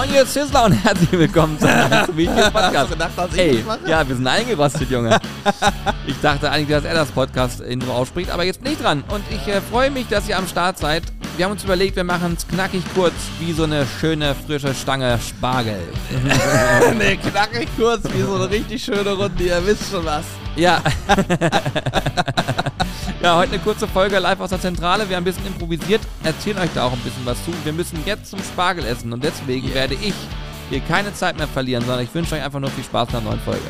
Moin, ihr Sizzler und herzlich willkommen zu einem Video Podcast. gedacht, dass ich Ey, das mache? ja, wir sind eingerostet, Junge. ich dachte eigentlich, dass er das Podcast-Intro ausspricht, aber jetzt bin ich dran. Und ich äh, freue mich, dass ihr am Start seid. Wir haben uns überlegt, wir machen es knackig kurz, wie so eine schöne, frische Stange Spargel. nee, knackig kurz, wie so eine richtig schöne Runde, ihr wisst schon was. Ja. ja, heute eine kurze Folge live aus der Zentrale. Wir haben ein bisschen improvisiert, erzählen euch da auch ein bisschen was zu. Wir müssen jetzt zum Spargel essen und deswegen werde ich hier keine Zeit mehr verlieren, sondern ich wünsche euch einfach nur viel Spaß in der neuen Folge.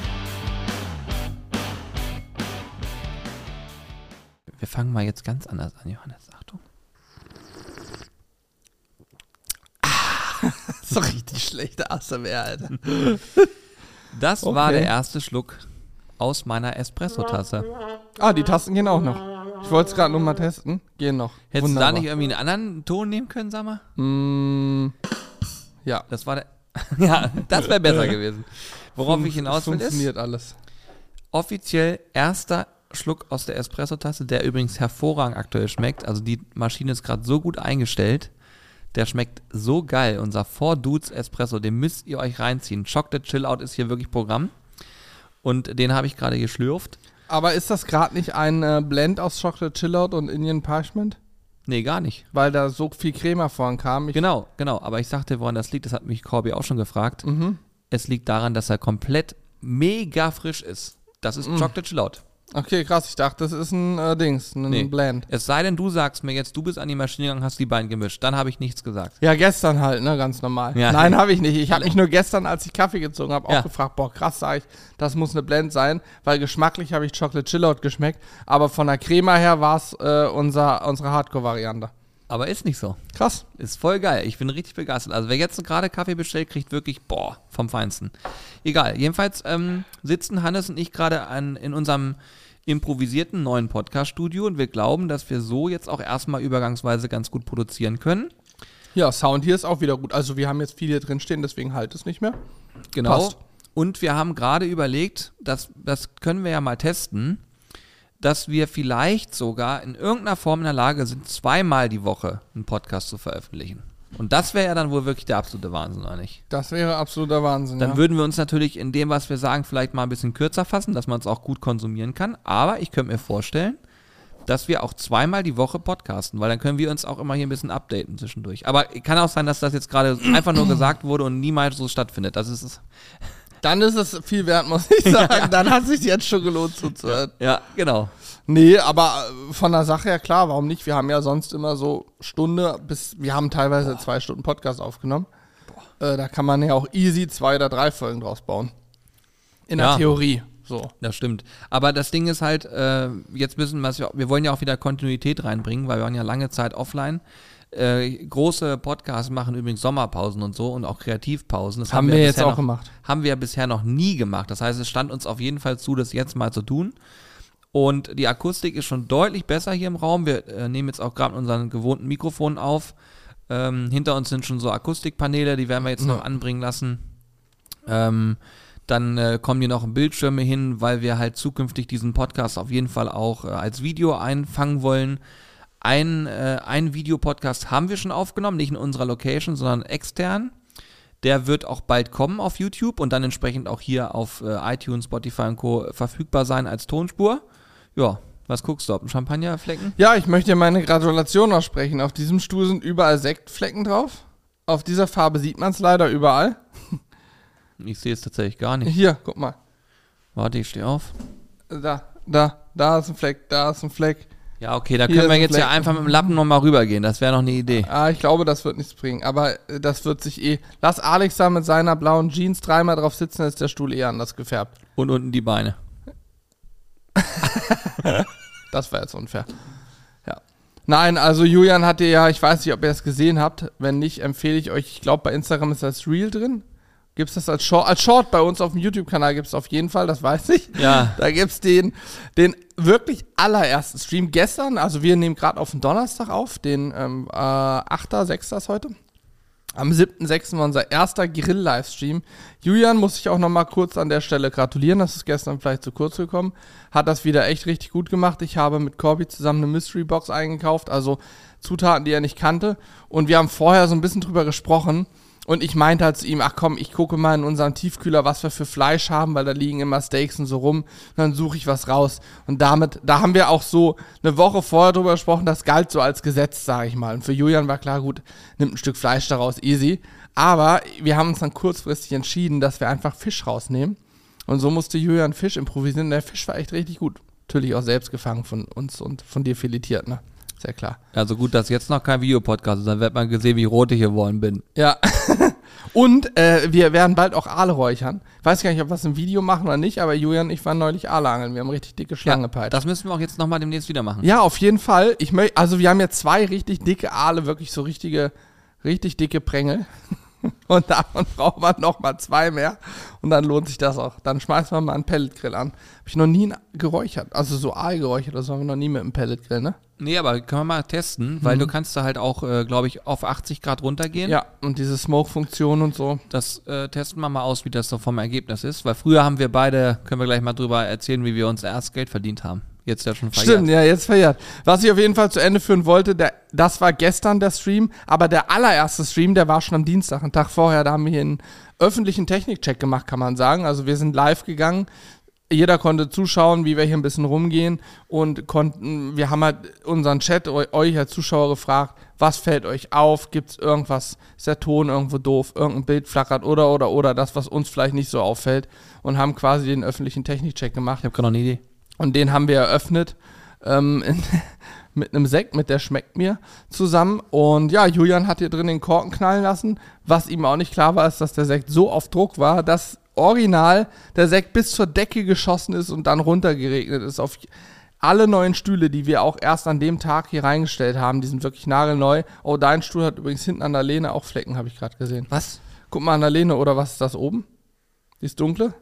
Wir fangen mal jetzt ganz anders an, Johannes. Achtung. So richtig schlechte ASMR, Alter. Das Okay. war der erste Schluck aus meiner Espresso-Tasse. Ah, die Tasten gehen auch noch. Ich wollte es gerade nur mal testen. Gehen noch. Hättest du da nicht irgendwie einen anderen Ton nehmen können, sag mal? Mm, ja. Das war der. ja, das wäre besser gewesen. Worauf ich hinaus will, ist Funktioniert alles. offiziell erster Schluck aus der Espresso-Tasse, der übrigens hervorragend aktuell schmeckt. Also die Maschine ist gerade so gut eingestellt. Der schmeckt so geil. Unser Four Dudes Espresso, den müsst ihr euch reinziehen. Chocolate Chill Out ist hier wirklich Programm. Und den habe ich gerade geschlürft. Aber ist das gerade nicht ein äh, Blend aus Chocolate Chillout und Indian Parchment? Nee, gar nicht. Weil da so viel Crema vorn kam. Ich, Genau, genau. Aber ich sagte, woran das liegt, das hat mich Corby auch schon gefragt. Mhm. Es liegt daran, dass er komplett mega frisch ist. Das ist Chocolate Chill Out. Okay, krass. Ich dachte, das ist ein äh, Dings, ein Nee. Blend. Es sei denn, du sagst mir jetzt, du bist an die Maschine gegangen, hast die beiden gemischt. Dann habe ich nichts gesagt. Ja, gestern halt, ne, ganz normal. Ja. Nein, habe ich nicht. Ich habe mich nur gestern, als ich Kaffee gezogen habe, auch Ja. gefragt, boah, krass, sag ich, das muss eine Blend sein, weil geschmacklich habe ich Chocolate Chillout geschmeckt, aber von der Crema her war es äh, unser, unsere Hardcore-Variante. Aber ist nicht so. Krass. Ist voll geil. Ich bin richtig begeistert. Also wer jetzt gerade Kaffee bestellt, kriegt wirklich, boah, vom Feinsten. Egal. Jedenfalls ähm, sitzen Hannes und ich gerade in unserem improvisierten neuen Podcast-Studio und wir glauben, dass wir so jetzt auch erstmal übergangsweise ganz gut produzieren können. Ja, Sound hier ist auch wieder gut. Also wir haben jetzt viel hier drin stehen, deswegen halt es nicht mehr. Genau. Passt. Und wir haben gerade überlegt, dass, das können wir ja mal testen, dass wir vielleicht sogar in irgendeiner Form in der Lage sind, zweimal die Woche einen Podcast zu veröffentlichen. Und das wäre ja dann wohl wirklich der absolute Wahnsinn, oder nicht? Das wäre absoluter Wahnsinn. Dann ja. würden wir uns natürlich in dem, was wir sagen, vielleicht mal ein bisschen kürzer fassen, dass man es auch gut konsumieren kann. Aber ich könnte mir vorstellen, dass wir auch zweimal die Woche podcasten, weil dann können wir uns auch immer hier ein bisschen updaten zwischendurch. Aber kann auch sein, dass das jetzt gerade einfach nur gesagt wurde und niemals so stattfindet. Das ist es. Dann ist es viel wert, muss ich sagen. Dann hat es sich jetzt schon gelohnt zuzuhören. Ja, genau. Nee, aber äh, von der Sache her klar, warum nicht? Wir haben ja sonst immer so Stunde bis, wir haben teilweise zwei Stunden Podcast aufgenommen. Äh, da kann man ja auch easy zwei oder drei Folgen draus bauen. In der Ja. Theorie. So. Das stimmt. Aber das Ding ist halt, äh, jetzt müssen wir, wir wollen ja auch wieder Kontinuität reinbringen, weil wir waren ja lange Zeit offline. Äh, große Podcasts machen übrigens Sommerpausen und so und auch Kreativpausen. Das Haben wir jetzt bisher auch noch, gemacht. Haben wir bisher noch nie gemacht. Das heißt, es stand uns auf jeden Fall zu, das jetzt mal zu tun. Und die Akustik ist schon deutlich besser hier im Raum. Wir äh, nehmen jetzt auch gerade mit unseren gewohnten Mikrofonen auf. Ähm, hinter uns sind schon so Akustikpaneele, die werden wir jetzt noch anbringen lassen. Ähm, dann äh, kommen hier noch Bildschirme hin, weil wir halt zukünftig diesen Podcast auf jeden Fall auch äh, als Video einfangen wollen. Ein, äh, ein Videopodcast haben wir schon aufgenommen, nicht in unserer Location, sondern extern. Der wird auch bald kommen auf YouTube und dann entsprechend auch hier auf äh, iTunes, Spotify und Co. verfügbar sein als Tonspur. Ja, was guckst du? Ob ein Champagnerflecken? Ja, ich möchte meine Gratulation aussprechen. Auf diesem Stuhl sind überall Sektflecken drauf. Auf dieser Farbe sieht man es leider überall. Ich sehe es tatsächlich gar nicht. Hier, guck mal. Warte, ich stehe auf. Da, da, da ist ein Fleck, da ist ein Fleck. Ja, okay, da Hier können wir jetzt ja Fleck. einfach mit dem Lappen nochmal rübergehen. Das wäre noch eine Idee. Ah, ich glaube, das wird nichts bringen. Aber äh, das wird sich eh. Lass Alex da mit seiner blauen Jeans dreimal drauf sitzen, dann ist der Stuhl eh anders gefärbt. Und unten die Beine. Das war jetzt unfair. Ja. Nein, also Julian hatte ja, ich weiß nicht, ob ihr es gesehen habt. Wenn nicht, empfehle ich euch, ich glaube, bei Instagram ist das Reel drin. Gibt es das als Short? Als Short bei uns auf dem YouTube-Kanal gibt es auf jeden Fall, das weiß ich. Ja. Da gibt es den, den wirklich allerersten Stream gestern. Also wir nehmen gerade auf den Donnerstag auf, den ähm, äh, 8., 6. ist heute. Am 7.6. war unser erster Grill-Livestream. Julian muss ich auch noch mal kurz an der Stelle gratulieren, das ist gestern vielleicht zu kurz gekommen. Hat das wieder echt richtig gut gemacht. Ich habe mit Corby zusammen eine Mystery Box eingekauft, also Zutaten, die er nicht kannte. Und wir haben vorher so ein bisschen drüber gesprochen, Und ich meinte halt zu ihm, ach komm, ich gucke mal in unserem Tiefkühler, was wir für Fleisch haben, weil da liegen immer Steaks und so rum. Und dann suche ich was raus. Und damit, da haben wir auch so eine Woche vorher drüber gesprochen, das galt so als Gesetz, sage ich mal. Und für Julian war klar, gut, nimmt ein Stück Fleisch daraus, easy. Aber wir haben uns dann kurzfristig entschieden, dass wir einfach Fisch rausnehmen. Und so musste Julian Fisch improvisieren. Der Fisch war echt richtig gut. Natürlich auch selbst gefangen von uns und von dir filetiert, ne? Sehr klar. Also gut, dass jetzt noch kein Videopodcast ist, dann wird man gesehen, wie rot ich geworden bin. Ja. und äh, wir werden bald auch Aale räuchern. Weiß gar nicht, ob wir es im Video machen oder nicht, aber Julian und ich waren neulich Aale angeln. Wir haben richtig dicke Schlange peitscht. Das müssen wir auch jetzt nochmal demnächst wieder machen. Ja, auf jeden Fall. Ich möchte, also wir haben jetzt zwei richtig dicke Aale, wirklich so richtige, richtig dicke Prängel. Und davon braucht man noch mal zwei mehr. Und dann lohnt sich das auch. Dann schmeißt man mal einen Pelletgrill an. Habe ich noch nie geräuchert. Also so Aal geräuchert, das haben wir noch nie mit einem Pelletgrill, ne? Nee, aber können wir mal testen, weil du kannst da halt auch, äh, glaube ich, auf 80 Grad runtergehen. Ja, und diese Smoke-Funktion und so. Das äh, testen wir mal aus, wie das so vom Ergebnis ist. Weil früher haben wir beide, können wir gleich mal drüber erzählen, wie wir uns erst Geld verdient haben. Jetzt ja schon verjährt. Stimmt, ja, jetzt verjährt. Was ich auf jeden Fall zu Ende führen wollte, der, das war gestern der Stream, aber der allererste Stream, der war schon am Dienstag, einen Tag vorher, da haben wir hier einen öffentlichen Technikcheck gemacht, kann man sagen. Also wir sind live gegangen, jeder konnte zuschauen, wie wir hier ein bisschen rumgehen und konnten, wir haben halt unseren Chat, euch als Zuschauer gefragt, was fällt euch auf, gibt es irgendwas, ist der Ton irgendwo doof, irgendein Bild flackert oder, oder, oder, das, was uns vielleicht nicht so auffällt und haben quasi den öffentlichen Technikcheck gemacht. Ich habe gerade noch eine Idee. Und den haben wir eröffnet ähm, in, mit einem Sekt, mit der schmeckt mir zusammen. Und ja, Julian hat hier drin den Korken knallen lassen. Was ihm auch nicht klar war, ist, dass der Sekt so auf Druck war, dass original der Sekt bis zur Decke geschossen ist und dann runtergeregnet ist auf alle neuen Stühle, die wir auch erst an dem Tag hier reingestellt haben, die sind wirklich nagelneu. Oh, dein Stuhl hat übrigens hinten an der Lehne auch Flecken, habe ich gerade gesehen. Was? Guck mal an der Lehne, oder was ist das oben? Die ist dunkle?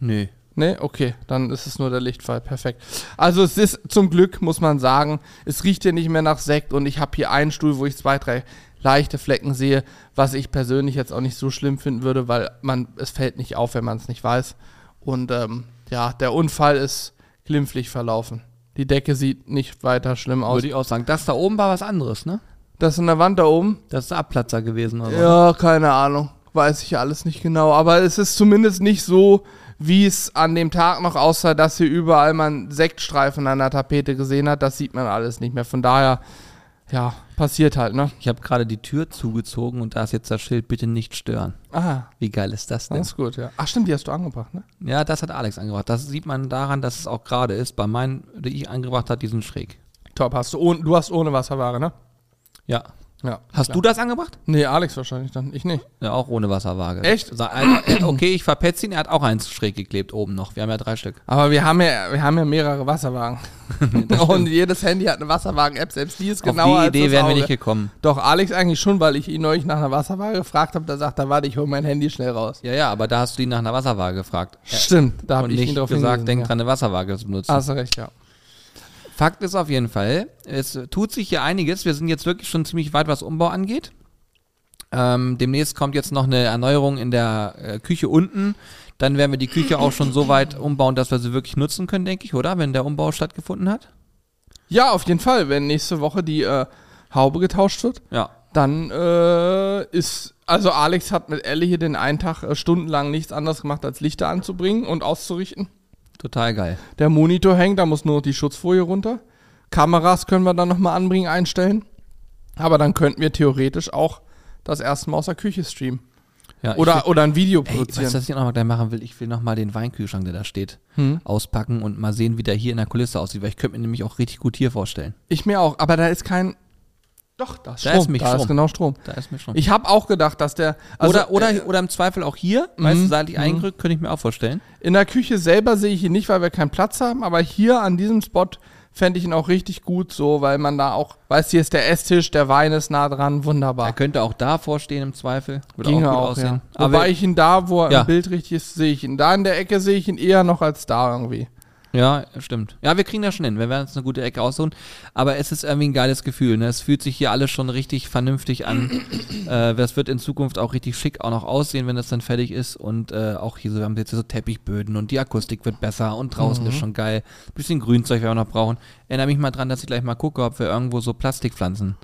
Nö. Nee, okay, dann ist es nur der Lichtfall. Perfekt. Also es ist zum Glück, muss man sagen, es riecht hier nicht mehr nach Sekt und ich habe hier einen Stuhl, wo ich zwei, drei leichte Flecken sehe, was ich persönlich jetzt auch nicht so schlimm finden würde, weil man es fällt nicht auf, wenn man es nicht weiß. Und ähm, ja, der Unfall ist glimpflich verlaufen. Die Decke sieht nicht weiter schlimm aus. Würde ich auch sagen. Das da oben war was anderes, ne? Das in der Wand da oben? Das ist ein Abplatzer gewesen, oder? Ja, keine Ahnung. Weiß ich alles nicht genau. Aber es ist zumindest nicht so, wie es an dem Tag noch aussah, dass hier überall man Sektstreifen an der Tapete gesehen hat. Das sieht man alles nicht mehr. Von daher, ja, passiert halt, ne? Ich habe gerade die Tür zugezogen und da ist jetzt das Schild, bitte nicht stören. Ah, Wie geil ist das denn? das ist gut, ja. Ach stimmt, die hast du angebracht, ne? Ja, das hat Alex angebracht. Das sieht man daran, dass es auch gerade ist. Bei meinen, die ich angebracht habe, die sind schräg. Top, hast du. Du hast ohne Wasserware, ne? Ja. Ja. Hast du das angebracht? Nee, Alex wahrscheinlich dann. Ich nicht. Ja, auch ohne Wasserwaage. Echt? Okay, ich verpetze ihn, er hat auch eins schräg geklebt oben noch. Wir haben ja drei Stück. Aber wir haben ja, wir haben ja mehrere Wasserwagen. Und jedes Handy hat eine Wasserwagen-App, selbst die ist genauer Auf die Idee wären wir nicht gekommen. Doch, Alex eigentlich schon, weil ich ihn neulich nach einer Wasserwaage gefragt habe. Da sagt er, warte, ich hole mein Handy schnell raus. Ja, ja, aber da hast du ihn nach einer Wasserwaage gefragt. Stimmt, da habe und ich ihn nicht drauf gesagt, denk ja. dran, eine Wasserwaage zu benutzen. Hast du recht, ja. Fakt ist auf jeden Fall, es tut sich hier einiges. Wir sind jetzt wirklich schon ziemlich weit, was Umbau angeht. Ähm, demnächst kommt jetzt noch eine Erneuerung in der äh, Küche unten. Dann werden wir die Küche auch schon so weit umbauen, dass wir sie wirklich nutzen können, denke ich, oder? Wenn der Umbau stattgefunden hat. Ja, auf jeden Fall. Wenn nächste Woche die äh, Haube getauscht wird, Ja. dann äh, ist. Also Alex hat mit Elle hier den einen Tag äh, stundenlang nichts anderes gemacht, als Lichter anzubringen und auszurichten. Total geil. Der Monitor hängt, da muss nur noch die Schutzfolie runter. Kameras können wir dann nochmal anbringen, einstellen. Aber dann könnten wir theoretisch auch das erste Mal aus der Küche streamen. Ja, Oder, will- oder ein Video Ey, produzieren. du, was ich auch noch mal gleich machen will? Ich will noch mal den Weinkühlschrank, der da steht, Hm? auspacken und mal sehen, wie der hier in der Kulisse aussieht, weil ich könnte mir nämlich auch richtig gut hier vorstellen. Ich mir auch, aber da ist kein. Doch, da ist Da Strom. ist mich da Strom. ist genau Strom. Da ist mir schon. Ich habe auch gedacht, dass der. also, oder, oder, äh, oder im Zweifel auch hier, weißt du, Mhm, seitlich mhm. eingerückt, könnte ich mir auch vorstellen. In der Küche selber sehe ich ihn nicht, weil wir keinen Platz haben, aber hier an diesem Spot fände ich ihn auch richtig gut so, weil man da auch, weißt du, hier ist der Esstisch, der Wein ist nah dran, Er wunderbar. könnte auch davor stehen im Zweifel. Würde Ginge auch gut auch, aussehen. ja. Aber Wobei ich ihn da, wo er Ja. im Bild richtig ist, sehe ich ihn. Da in der Ecke sehe ich ihn eher noch als da irgendwie. Ja, stimmt. Ja, wir kriegen das schon hin. Wir werden uns eine gute Ecke aussuchen. Aber es ist irgendwie ein geiles Gefühl. Ne? Es fühlt sich hier alles schon richtig vernünftig an. äh, das wird in Zukunft auch richtig schick auch noch aussehen, wenn das dann fertig ist. Und äh, auch hier so, wir haben jetzt hier so Teppichböden und die Akustik wird besser und draußen ist schon geil. bisschen Grünzeug werden wir noch brauchen. Erinnere mich mal dran, dass ich gleich mal gucke, ob wir irgendwo so Plastikpflanzen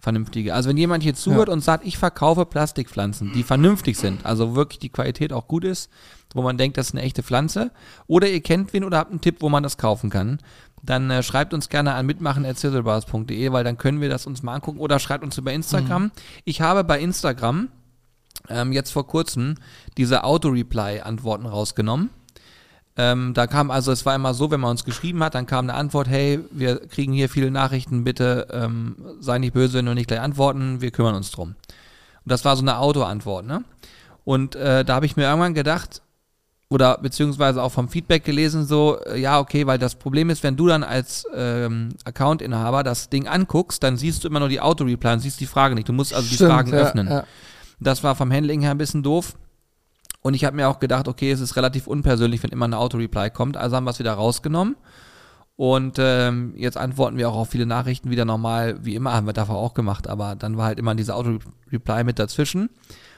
vernünftige. Also wenn jemand hier zuhört Ja. und sagt, ich verkaufe Plastikpflanzen, die vernünftig sind, also wirklich die Qualität auch gut ist, wo man denkt, das ist eine echte Pflanze, oder ihr kennt wen oder habt einen Tipp, wo man das kaufen kann, dann äh, schreibt uns gerne an mitmachen.zizzlebars.de, weil dann können wir das uns mal angucken oder schreibt uns über Instagram. Mhm. Ich habe bei Instagram ähm, jetzt vor kurzem diese Auto-Reply-Antworten rausgenommen. Ähm, da kam also, es war immer so, wenn man uns geschrieben hat, dann kam eine Antwort, hey, wir kriegen hier viele Nachrichten, bitte ähm, sei nicht böse, wenn wir nicht gleich antworten, wir kümmern uns drum. Und das war so eine Auto-Antwort, ne? Und äh, da habe ich mir irgendwann gedacht, oder beziehungsweise auch vom Feedback gelesen, so, äh, ja, okay, weil das Problem ist, wenn du dann als ähm, Account-Inhaber das Ding anguckst, dann siehst du immer nur die Auto-Reply und siehst die Frage nicht. Du musst also die Stimmt, Fragen ja, öffnen. Ja. Das war vom Handling her ein bisschen doof. Und ich habe mir auch gedacht, okay, es ist relativ unpersönlich, wenn immer eine Auto-Reply kommt. Also haben wir es wieder rausgenommen. Und ähm, jetzt antworten wir auch auf viele Nachrichten wieder normal, wie immer, haben wir davor auch gemacht, aber dann war halt immer diese Auto-Reply mit dazwischen.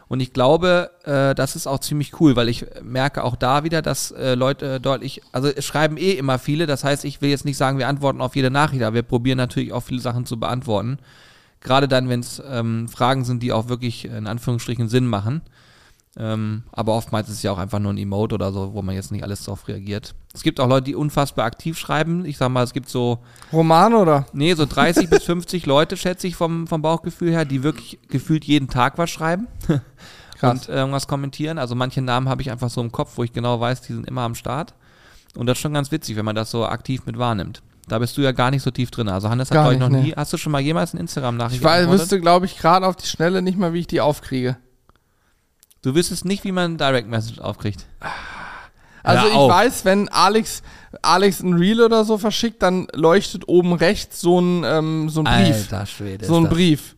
Und ich glaube, äh, das ist auch ziemlich cool, weil ich merke auch da wieder, dass äh, Leute deutlich, also es schreiben eh immer viele, das heißt, ich will jetzt nicht sagen, wir antworten auf jede Nachricht, aber wir probieren natürlich auch viele Sachen zu beantworten. Gerade dann, wenn es ähm, Fragen sind, die auch wirklich in Anführungsstrichen Sinn machen. Ähm, aber oftmals ist es ja auch einfach nur ein Emote oder so, wo man jetzt nicht alles drauf reagiert. Es gibt auch Leute, die unfassbar aktiv schreiben. Ich sag mal, es gibt so, Roman oder? nee, so 30 bis 50 Leute, schätze ich vom, vom Bauchgefühl her, die wirklich gefühlt jeden Tag was schreiben Krass. und äh, irgendwas kommentieren. Also manche Namen habe ich einfach so im Kopf, wo ich genau weiß, die sind immer am Start. Und das ist schon ganz witzig, wenn man das so aktiv mit wahrnimmt. Da bist du ja gar nicht so tief drin. Also Hannes hat Gar glaube ich noch nicht, nie. nee. Hast du schon mal jemals eine Instagram-Nachricht Ich weiß, wüsste, glaube ich, gerade auf die Schnelle nicht mal, wie ich die aufkriege. Du wüsstest nicht, wie man Direct Message aufkriegt. Also Hör ich auf. weiß, wenn Alex, Alex ein Reel oder so verschickt, dann leuchtet oben rechts so ein, ähm, so ein Brief. Alter Schwede. so ein Brief.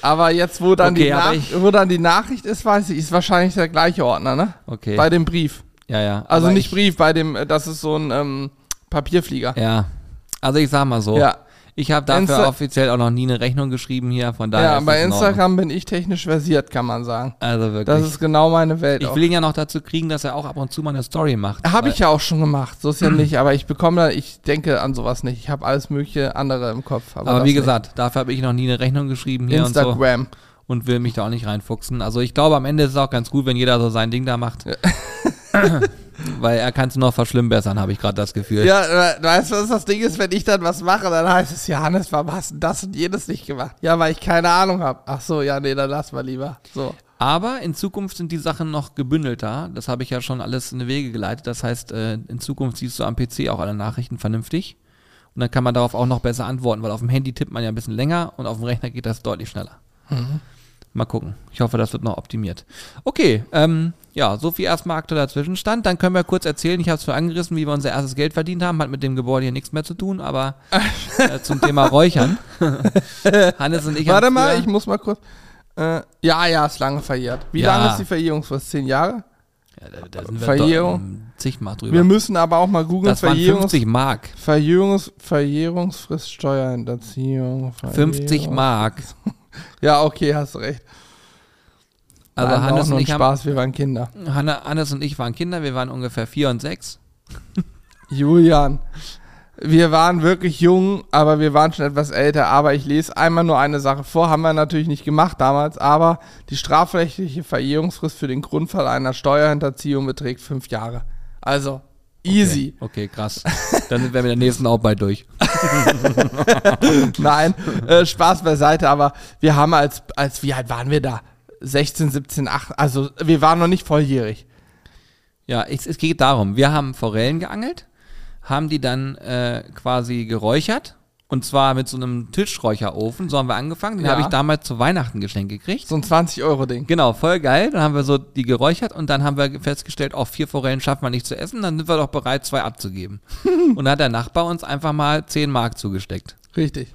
Aber jetzt, wo dann, Okay, die Nach ich- wo dann die Nachricht ist, weiß ich, ist wahrscheinlich der gleiche Ordner, ne? Okay. Bei dem Brief. ja, ja. Also nicht ich, Brief, bei dem, äh, das ist so ein ähm, Papierflieger. Ja. Also ich sag mal so. Ja. Ich habe dafür Insta- offiziell auch noch nie eine Rechnung geschrieben hier, von daher. Ja, bei. Instagram bin ich technisch versiert, kann man sagen. Also wirklich. Das ist genau meine Welt. ich will ihn ja noch dazu kriegen, dass er auch ab und zu mal eine Story macht. Habe ich ja auch schon gemacht, so ist ja nicht, aber ich bekomme da, ich denke an sowas nicht. Ich habe alles mögliche andere im Kopf. Aber, Aber wie nicht. gesagt, dafür habe ich noch nie eine Rechnung geschrieben hier und so Instagram. und will mich da auch nicht reinfuchsen. Also ich glaube, am Ende ist es auch ganz gut, wenn jeder so sein Ding da macht. Weil er kann es noch verschlimmbessern, habe ich gerade das Gefühl. Ja, äh, weißt du, was das Ding ist, wenn ich dann was mache, dann heißt es, ja, Hannes, warum hast du das und jenes nicht gemacht? Ja, weil ich keine Ahnung habe. Ach so, ja, nee, dann lass mal lieber. So. Aber in Zukunft sind die Sachen noch gebündelter. Das habe ich ja schon alles in die Wege geleitet. Das heißt, äh, in Zukunft siehst du am PC auch alle Nachrichten vernünftig. Und dann kann man darauf auch noch besser antworten, weil auf dem Handy tippt man ja ein bisschen länger und auf dem Rechner geht das deutlich schneller. Mal gucken. Ich hoffe, das wird noch optimiert. Okay, ähm, ja, so viel erstmal aktueller Zwischenstand. Dann können wir kurz erzählen, ich habe es schon angerissen, wie wir unser erstes Geld verdient haben. Hat mit dem Gebäude hier nichts mehr zu tun, aber äh, zum Thema Räuchern. Hannes und ich Warte mal, früher- ich muss mal kurz. Äh, ja, ja, ist lange verjährt. Wie Ja. lange ist die Verjährungsfrist? Zehn Jahre? Ja, da, da sind wir Verjährung. ähm, zigmal drüber. Wir müssen aber auch mal googeln. das waren Verjährungs 50 Mark. Verjährungs Verjährungsfrist Steuerhinterziehung. 50 Verjährung- Mark. Ja, okay, hast recht. Also Hannes nur und ich haben, Spaß, wir waren Kinder. Hanne, Hannes und ich waren Kinder, wir waren ungefähr vier und sechs. Julian, wir waren wirklich jung, aber wir waren schon etwas älter. Aber ich lese einmal nur eine Sache vor, haben wir natürlich nicht gemacht damals, aber die strafrechtliche Verjährungsfrist für den Grundfall einer Steuerhinterziehung beträgt fünf Jahre. Also, easy. Okay, okay krass. Dann sind wir mit der nächsten auch bald durch. Nein, äh, Spaß beiseite, aber wir haben als, als, wie alt waren wir da? 16, 17, 18, also wir waren noch nicht volljährig. Ja, es, es geht darum, wir haben Forellen geangelt, haben die dann äh, quasi geräuchert. Und zwar mit so einem Tischräucherofen. So haben wir angefangen. Den Ja. habe ich damals zu Weihnachten geschenkt gekriegt. So ein 20-Euro-Ding. Genau, voll geil. Dann haben wir so die geräuchert und dann haben wir festgestellt, auch vier Forellen schaffen wir nicht zu essen, dann sind wir doch bereit, zwei abzugeben. und dann hat der Nachbar uns einfach mal 10 Mark zugesteckt. Richtig.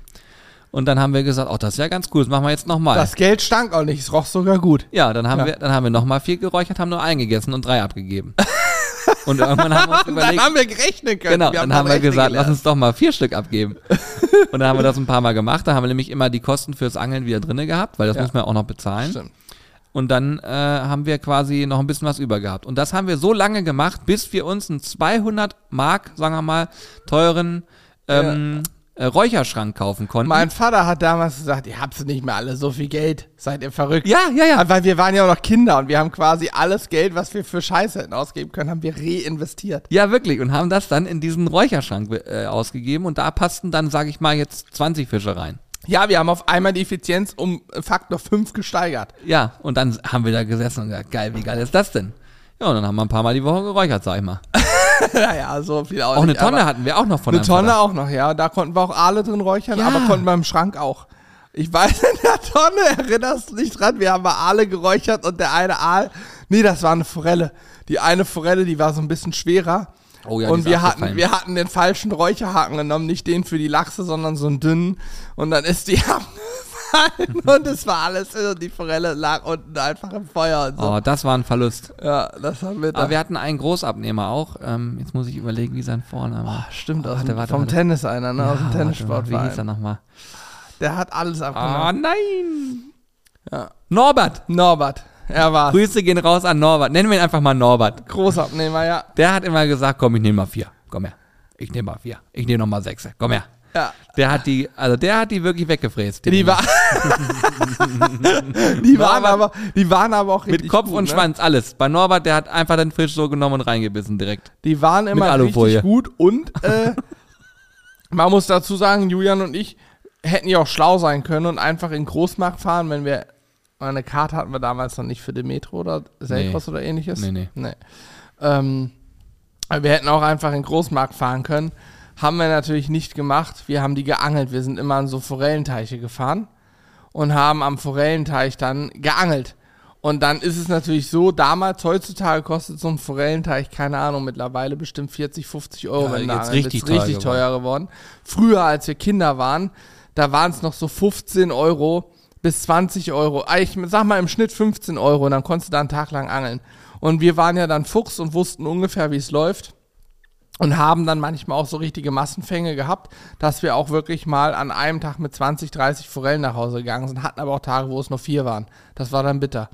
Und dann haben wir gesagt, oh, das ist ja ganz cool, das machen wir jetzt nochmal. Das Geld stank auch nicht, es roch sogar gut. Ja, dann haben Ja. wir, dann haben wir nochmal vier geräuchert, haben nur einen gegessen und drei abgegeben. und irgendwann haben wir uns überlegt, dann haben wir gerechnet können. genau, wir dann haben wir rechnen gesagt, gelernt. lass uns doch mal vier Stück abgeben. und dann haben wir das ein paar Mal gemacht, da haben wir nämlich immer die Kosten fürs Angeln wieder drinne gehabt, weil das Ja. muss man ja auch noch bezahlen. Stimmt. Und dann äh, haben wir quasi noch ein bisschen was über gehabt. Und das haben wir so lange gemacht, bis wir uns einen 200 Mark, sagen wir mal, teuren ähm, äh, Räucherschrank kaufen konnten. Mein Vater hat damals gesagt, ihr habt nicht mehr alle so viel Geld. Seid ihr verrückt? ja, ja, ja. Weil wir waren ja auch noch Kinder und wir haben quasi alles Geld, was wir für Scheiße hätten ausgeben können, haben wir reinvestiert. Ja, wirklich. Und haben das dann in diesen Räucherschrank äh, ausgegeben. Und da passten dann, sage ich mal, jetzt 20 Fische rein. Ja, wir haben auf einmal die Effizienz um Faktor 5 gesteigert. Ja, und dann haben wir da gesessen und gesagt, geil, wie geil ist das denn? Ja, und dann haben wir ein paar Mal die Woche geräuchert, sag ich mal. naja, so viel auch, Auch eine Tonne hatten wir auch noch von Eine Tonne Vater. auch noch, ja. Da konnten wir auch Aale drin räuchern, Ja. aber konnten wir im Schrank auch. Ich weiß, in der Tonne erinnerst du dich dran, wir haben Aale geräuchert und der eine Aal, nee, das war eine Forelle. Die eine Forelle, die war so ein bisschen schwerer. Oh ja, und wir hatten, wir hatten den falschen Räucherhaken genommen, nicht den für die Lachse, sondern so einen dünnen. Und dann ist die abgefallen und es war alles, und die Forelle lag unten einfach im Feuer und so. Oh, das war ein Verlust. Ja, das haben wir da. Aber wir hatten einen Großabnehmer auch. Ähm, jetzt muss ich überlegen, wie sein Vorname war. Stimmt, Oh, aus warte, warte, vom warte. Tennis einer, ne? aus dem Ja, Tennissport. Wie hieß er nochmal? Der hat alles Oh abgenommen. nein! Ja. Norbert! Norbert, er war Grüße gehen raus an Norbert. Nennen wir ihn einfach mal Norbert. Großabnehmer, ja. Der hat immer gesagt, komm, ich nehme mal vier. Komm her. Ich nehme mal vier. Ich nehme nochmal sechs. Komm her. Ja. Der hat die, also der hat die wirklich weggefräst. Die, Dinger. war die waren aber, die waren aber auch Mit richtig Kopf gut, und ne? Schwanz, alles. Bei Norbert, der hat einfach den Fisch so genommen und reingebissen direkt. Die waren immer richtig gut und äh, man muss dazu sagen, Julian und ich hätten ja auch schlau sein können und einfach in Großmarkt fahren, wenn wir eine Karte hatten wir damals noch nicht für den Metro oder Selkos oder ähnliches. Nee, nee. nee. Ähm, wir hätten auch einfach in Großmarkt fahren können. Haben wir natürlich nicht gemacht. Wir haben die geangelt. Wir sind immer an so Forellenteiche gefahren und haben am Forellenteich dann geangelt. Und dann ist es natürlich so, damals, heutzutage kostet so ein Forellenteich, keine Ahnung, mittlerweile bestimmt 40, 50 Euro, Ja, wenn jetzt da richtig teuer richtig teuer geworden. Früher, als wir Kinder waren, da waren es noch so 15 Euro bis 20 Euro. Ich sag mal im Schnitt 15 Euro und dann konntest du da einen Tag lang angeln. Und wir waren ja dann Fuchs und wussten ungefähr, wie es läuft und haben dann manchmal auch so richtige Massenfänge gehabt, dass wir auch wirklich mal an einem Tag mit 20, 30 Forellen nach Hause gegangen sind, hatten aber auch Tage, wo es nur vier waren. Das war dann bitter.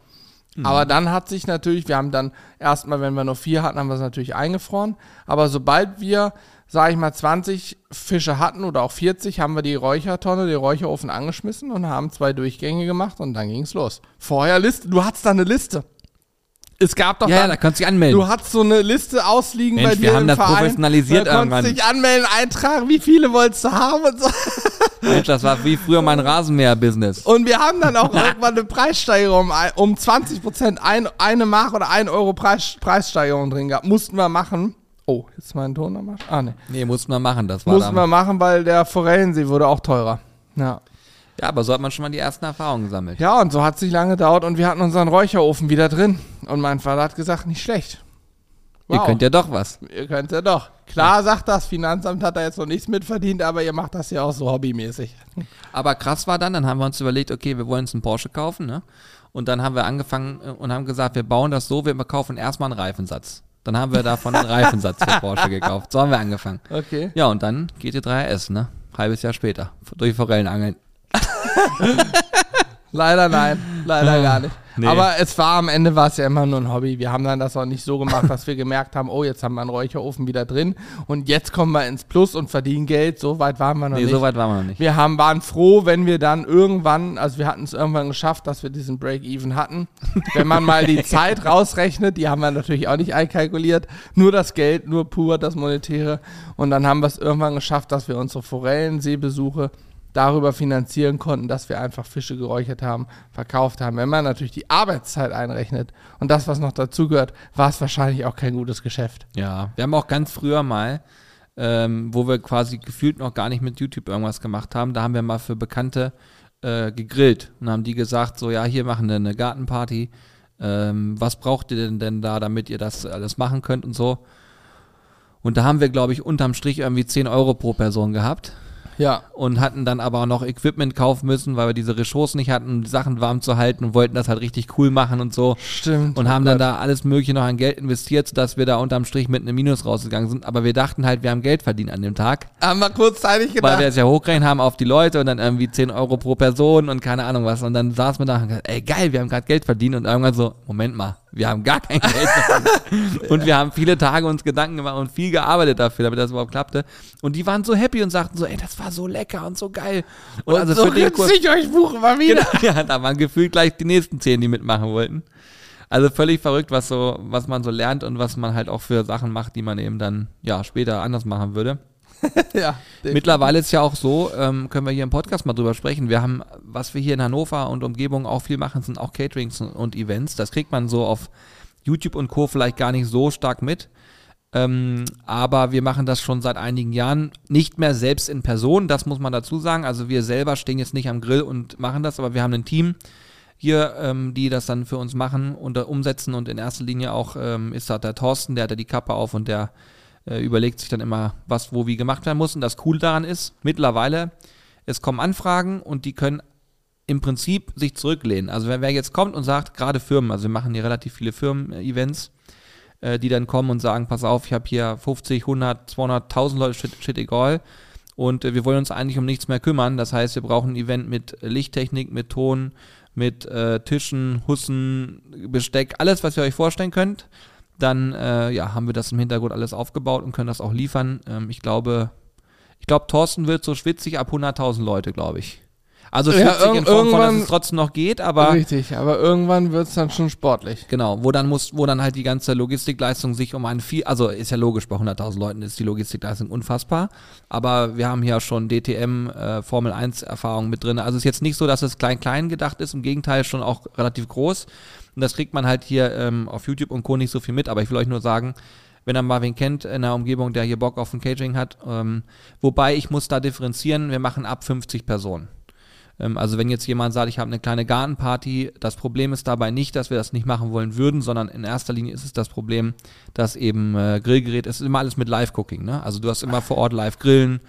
Aber dann hat sich natürlich, wir haben dann erstmal, wenn wir nur vier hatten, haben wir es natürlich eingefroren. Aber sobald wir, sage ich mal, 20 Fische hatten oder auch 40, haben wir die Räuchertonne, den Räucherofen angeschmissen und haben zwei Durchgänge gemacht und dann ging es los. Vorher Liste, du hattest da eine Liste. Es gab doch Ja, ja, dann, da kannst du dich anmelden. Du hattest so eine Liste ausliegen Mensch, bei dir wir haben im das Verein. professionalisiert da irgendwann. dich anmelden, eintragen, wie viele wolltest du haben und so. Mensch, das war wie früher mein Rasenmäher-Business. Und wir haben dann auch irgendwann eine Preissteigerung um, um 20 Prozent, ein, eine Mark oder ein Euro Preis, Preissteigerung drin gehabt. Mussten wir machen. Oh, jetzt mein Ton nochmal. Ah, ne. Nee, mussten wir machen, das war Mussten wir machen, weil der Forellensee wurde auch teurer. Ja. Ja, aber so hat man schon mal die ersten Erfahrungen gesammelt. Ja, und so hat es sich lange gedauert und wir hatten unseren Räucherofen wieder drin. Und mein Vater hat gesagt, nicht schlecht. Ihr könnt ja doch was. Ihr könnt ja doch. Klar sagt das, Finanzamt hat da jetzt noch nichts mitverdient, aber ihr macht das ja auch so hobbymäßig. Aber krass war dann, dann haben wir uns überlegt, okay, wir wollen uns einen Porsche kaufen, ne? Und dann haben wir angefangen äh, und haben gesagt, wir bauen das so, wir kaufen erstmal einen Reifensatz. Dann haben wir davon einen Reifensatz für Porsche gekauft. So haben wir angefangen. Okay. Ja, und dann GT3RS, ne? Halbes Jahr später. Durch Forellenangeln. Leider nein, leider gar nicht. Nee. Aber es war am Ende war es ja immer nur ein Hobby. Wir haben dann das auch nicht so gemacht, dass wir gemerkt haben, oh, jetzt haben wir einen Räucherofen wieder drin und jetzt kommen wir ins Plus und verdienen Geld. So weit waren wir noch Nee, nicht. so weit waren wir noch nicht. wir haben, waren froh, wenn wir dann irgendwann, also wir hatten es irgendwann geschafft, dass wir diesen Break-Even hatten. Wenn man mal die Zeit rausrechnet, die haben wir natürlich auch nicht einkalkuliert, nur das Geld, nur pur das Monetäre. Und dann haben wir es irgendwann geschafft, dass wir unsere Forellenseebesuche darüber finanzieren konnten, dass wir einfach Fische geräuchert haben, verkauft haben. Wenn man natürlich die Arbeitszeit einrechnet und das, was noch dazugehört, war es wahrscheinlich auch kein gutes Geschäft. Ja, wir haben auch ganz früher mal, ähm, wo wir quasi gefühlt noch gar nicht mit YouTube irgendwas gemacht haben, da haben wir mal für Bekannte äh, gegrillt und haben die gesagt, so ja, hier machen wir eine Gartenparty. Ähm, was braucht ihr denn denn da, damit ihr das alles machen könnt und so. Und da haben wir, glaube ich, unterm Strich irgendwie 10 Euro pro Person gehabt Ja. und hatten dann aber auch noch Equipment kaufen müssen, weil wir diese Ressourcen nicht hatten, um die Sachen warm zu halten und wollten das halt richtig cool machen und so. Stimmt. Und haben dann da alles Mögliche noch an Geld investiert, sodass wir da unterm Strich mit einem Minus rausgegangen sind. Aber wir dachten halt, wir haben Geld verdient an dem Tag, haben wir kurzzeitig weil gedacht. wir es ja hochgerechnet haben auf die Leute und dann irgendwie 10 Euro pro Person und keine Ahnung was. Und dann saßen wir da und gesagt, ey geil, wir haben gerade Geld verdient und irgendwann so, Moment mal, Wir haben gar kein Geld. und wir haben viele Tage uns Gedanken gemacht und viel gearbeitet dafür, damit das überhaupt klappte. Und die waren so happy und sagten so, ey, das war so lecker und so geil. Und, und also so für den Kurs, ich euch buchen mal wieder. Genau, ja, da waren gefühlt gleich die nächsten zehn, die mitmachen wollten. Also völlig verrückt, was so, was man so lernt und was man halt auch für Sachen macht, die man eben dann, ja, später anders machen würde. ja, Mittlerweile ist ja auch so, ähm, können wir hier im Podcast mal drüber sprechen. Wir haben, was wir hier in Hannover und Umgebung auch viel machen, sind auch Caterings und Events. Das kriegt man so auf YouTube und Co. vielleicht gar nicht so stark mit. Ähm, aber wir machen das schon seit einigen Jahren nicht mehr selbst in Person, das muss man dazu sagen. Also wir selber stehen jetzt nicht am Grill und machen das, aber wir haben ein Team, hier, ähm, die das dann für uns machen und äh, umsetzen. Und in erster Linie auch ähm, ist da der Thorsten, der hat ja die Kappe auf und der äh, überlegt sich dann immer, was wo wie gemacht werden muss. Und das Coole daran ist, mittlerweile, es kommen Anfragen und die können im Prinzip sich zurücklehnen. Also wer, wer jetzt kommt und sagt, gerade Firmen, also wir machen hier relativ viele Firmen-Events, äh, die dann kommen und sagen, pass auf, ich habe hier 50, 100, 200, 1000 Leute, shit, shit egal. Und äh, wir wollen uns eigentlich um nichts mehr kümmern. Das heißt, wir brauchen ein Event mit Lichttechnik, mit Ton, mit äh, Tischen, Hussen, Besteck, alles, was ihr euch vorstellen könnt. Dann äh, ja, haben wir das im Hintergrund alles aufgebaut und können das auch liefern. Ähm, ich glaube, ich glaube, Thorsten wird so schwitzig ab 100.000 Leute, glaube ich. Also ja, irg in Form von, dass es trotzdem noch geht, aber. Richtig, aber irgendwann wird es dann schon sportlich. Genau, wo dann muss, wo dann halt die ganze Logistikleistung sich um ein viel, also ist ja logisch, bei 100.000 Leuten ist die Logistikleistung unfassbar, aber wir haben hier schon DTM, äh, Formel 1 Erfahrung mit drin. Also ist jetzt nicht so, dass es klein-klein gedacht ist, im Gegenteil schon auch relativ groß. Und das kriegt man halt hier ähm, auf YouTube und Co. nicht so viel mit, aber ich will euch nur sagen, wenn er mal wen kennt in der Umgebung, der hier Bock auf ein Catering hat. Ähm, wobei ich muss da differenzieren, wir machen ab 50 Personen. Ähm, also wenn jetzt jemand sagt, ich habe eine kleine Gartenparty, das Problem ist dabei nicht, dass wir das nicht machen wollen würden, sondern in erster Linie ist es das Problem, dass eben äh, Grillgerät, es ist immer alles mit Live-Cooking, ne? Also du hast immer vor Ort Live-Grillen,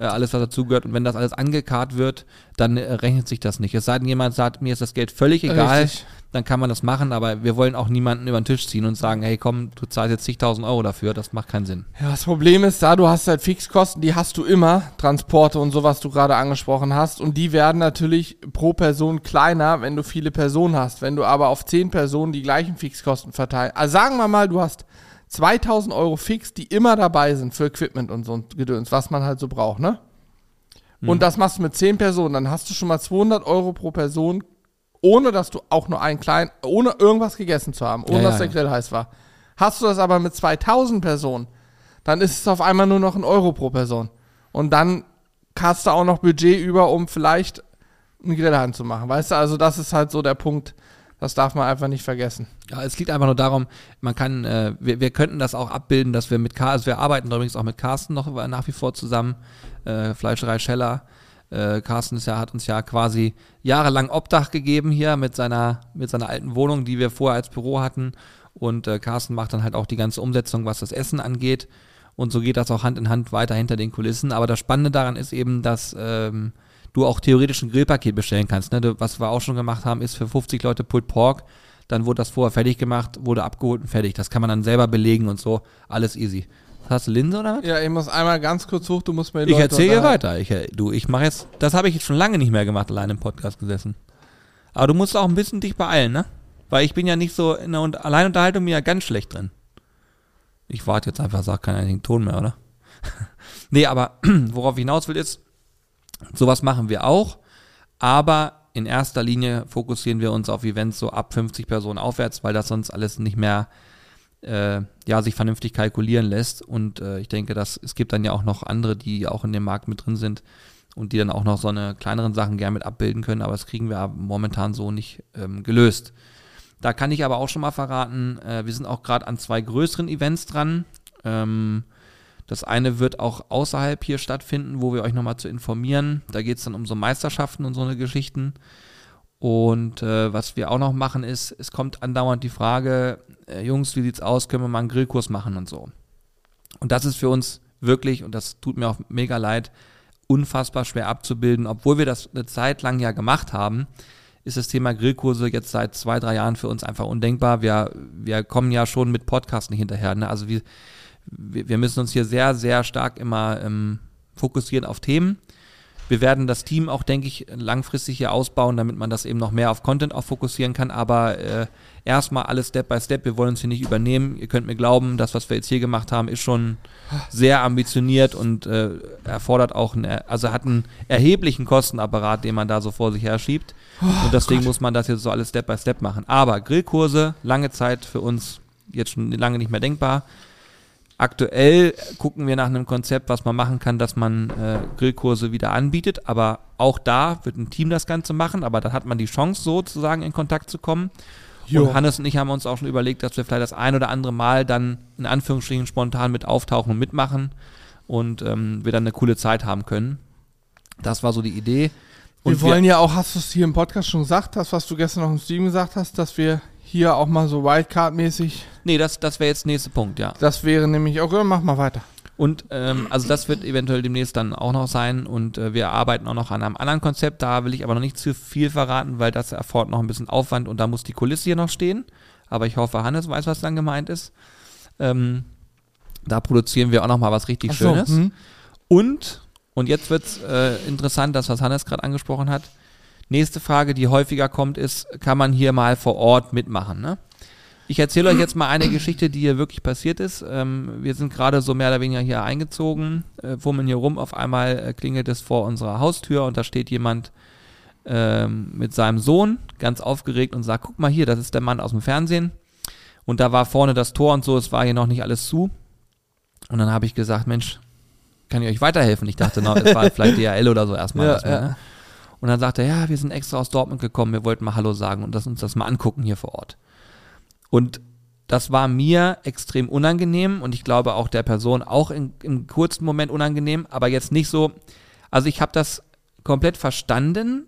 äh, alles was dazugehört und wenn das alles angekarrt wird, dann äh, rechnet sich das nicht. Es sei denn, jemand sagt, mir ist das Geld völlig egal, Richtig dann kann man das machen, aber wir wollen auch niemanden über den Tisch ziehen und sagen, hey komm, du zahlst jetzt zigtausend Euro dafür, das macht keinen Sinn. Ja, das Problem ist da, du hast halt Fixkosten, die hast du immer, Transporte und so, was du gerade angesprochen hast und die werden natürlich pro Person kleiner, wenn du viele Personen hast. Wenn du aber auf zehn Personen die gleichen Fixkosten verteilst, also sagen wir mal, du hast 2000 Euro fix, die immer dabei sind für Equipment und so ein Gedöns, was man halt so braucht, ne? Und hm. das machst du mit 10 Personen, dann hast du schon mal 200 Euro pro Person ohne dass du auch nur einen kleinen, ohne irgendwas gegessen zu haben, ohne ja, dass der Grill heiß war. Hast du das aber mit 2000 Personen, dann ist es auf einmal nur noch ein Euro pro Person. Und dann hast du auch noch Budget über, um vielleicht einen Grill zu machen. Weißt du, also das ist halt so der Punkt, das darf man einfach nicht vergessen. Ja, es liegt einfach nur darum, man kann, äh, wir, wir könnten das auch abbilden, dass wir mit Carsten, also wir arbeiten übrigens auch mit Carsten noch nach wie vor zusammen, äh, Fleischerei Scheller, äh, Carsten ist ja, hat uns ja quasi jahrelang Obdach gegeben hier mit seiner, mit seiner alten Wohnung, die wir vorher als Büro hatten. Und äh, Carsten macht dann halt auch die ganze Umsetzung, was das Essen angeht. Und so geht das auch Hand in Hand weiter hinter den Kulissen. Aber das Spannende daran ist eben, dass ähm, du auch theoretisch ein Grillpaket bestellen kannst. Ne? Du, was wir auch schon gemacht haben, ist für 50 Leute Pulled Pork. Dann wurde das vorher fertig gemacht, wurde abgeholt und fertig. Das kann man dann selber belegen und so. Alles easy. Hast du Linse oder was? Ja, ich muss einmal ganz kurz hoch, du musst mir die Ich erzähle weiter. Ich, äh, du, ich mache jetzt, das habe ich jetzt schon lange nicht mehr gemacht, allein im Podcast gesessen. Aber du musst auch ein bisschen dich beeilen, ne? Weil ich bin ja nicht so in der Alleinunterhaltung mir ja ganz schlecht drin. Ich warte jetzt einfach, sag keinen einzigen Ton mehr, oder? nee, aber worauf ich hinaus will ist, sowas machen wir auch, aber in erster Linie fokussieren wir uns auf Events so ab 50 Personen aufwärts, weil das sonst alles nicht mehr äh, ja, sich vernünftig kalkulieren lässt. Und äh, ich denke, dass es gibt dann ja auch noch andere, die auch in dem Markt mit drin sind und die dann auch noch so eine kleineren Sachen gerne mit abbilden können, aber das kriegen wir momentan so nicht ähm, gelöst. Da kann ich aber auch schon mal verraten, äh, wir sind auch gerade an zwei größeren Events dran. Ähm, das eine wird auch außerhalb hier stattfinden, wo wir euch nochmal zu informieren. Da geht es dann um so Meisterschaften und so eine Geschichten. Und äh, was wir auch noch machen ist, es kommt andauernd die Frage, äh, Jungs, wie sieht's aus, können wir mal einen Grillkurs machen und so. Und das ist für uns wirklich, und das tut mir auch mega leid, unfassbar schwer abzubilden. Obwohl wir das eine Zeit lang ja gemacht haben, ist das Thema Grillkurse jetzt seit zwei, drei Jahren für uns einfach undenkbar. Wir, wir kommen ja schon mit Podcasts nicht hinterher. Ne? Also wir, wir müssen uns hier sehr, sehr stark immer ähm, fokussieren auf Themen Wir werden das Team auch, denke ich, langfristig hier ausbauen, damit man das eben noch mehr auf Content auch fokussieren kann. Aber äh, erstmal alles Step by Step. Wir wollen uns hier nicht übernehmen. Ihr könnt mir glauben, das, was wir jetzt hier gemacht haben, ist schon sehr ambitioniert und äh, erfordert auch, einen, also hat einen erheblichen Kostenapparat, den man da so vor sich her schiebt. und deswegen muss man das jetzt so alles Step by Step machen. Aber Grillkurse, lange Zeit für uns jetzt schon lange nicht mehr denkbar. Aktuell gucken wir nach einem Konzept, was man machen kann, dass man äh, Grillkurse wieder anbietet. Aber auch da wird ein Team das Ganze machen. Aber da hat man die Chance, sozusagen in Kontakt zu kommen. Jo. Und Hannes und ich haben uns auch schon überlegt, dass wir vielleicht das ein oder andere Mal dann in Anführungsstrichen spontan mit auftauchen und mitmachen und ähm, wir dann eine coole Zeit haben können. Das war so die Idee. Und wir wollen wir ja auch, hast du es hier im Podcast schon gesagt hast, was du gestern noch im Stream gesagt hast, dass wir hier auch mal so Wildcard-mäßig. Nee, das, das wäre jetzt der nächste Punkt, ja. Das wäre nämlich, okay, mach mal weiter. Und ähm, also das wird eventuell demnächst dann auch noch sein und äh, wir arbeiten auch noch an einem anderen Konzept. Da will ich aber noch nicht zu viel verraten, weil das erfordert noch ein bisschen Aufwand und da muss die Kulisse hier noch stehen. Aber ich hoffe, Hannes weiß, was dann gemeint ist. Ähm, da produzieren wir auch noch mal was richtig so, Schönes. Hm. Und, und jetzt wird es äh, interessant, das, was Hannes gerade angesprochen hat. Nächste Frage, die häufiger kommt, ist, kann man hier mal vor Ort mitmachen? Ne? Ich erzähle euch jetzt mal eine Geschichte, die hier wirklich passiert ist. Ähm, wir sind gerade so mehr oder weniger hier eingezogen, äh, fummeln hier rum. Auf einmal äh, klingelt es vor unserer Haustür und da steht jemand ähm, mit seinem Sohn, ganz aufgeregt und sagt, guck mal hier, das ist der Mann aus dem Fernsehen. Und da war vorne das Tor und so, es war hier noch nicht alles zu. Und dann habe ich gesagt, Mensch, kann ich euch weiterhelfen? Ich dachte noch, es war vielleicht DHL oder so erstmal. Ja, erstmal ja. ne? Und dann sagt er, ja, wir sind extra aus Dortmund gekommen, wir wollten mal Hallo sagen und das, uns das mal angucken hier vor Ort. Und das war mir extrem unangenehm und ich glaube auch der Person auch in, im kurzen Moment unangenehm, aber jetzt nicht so. Also ich habe das komplett verstanden,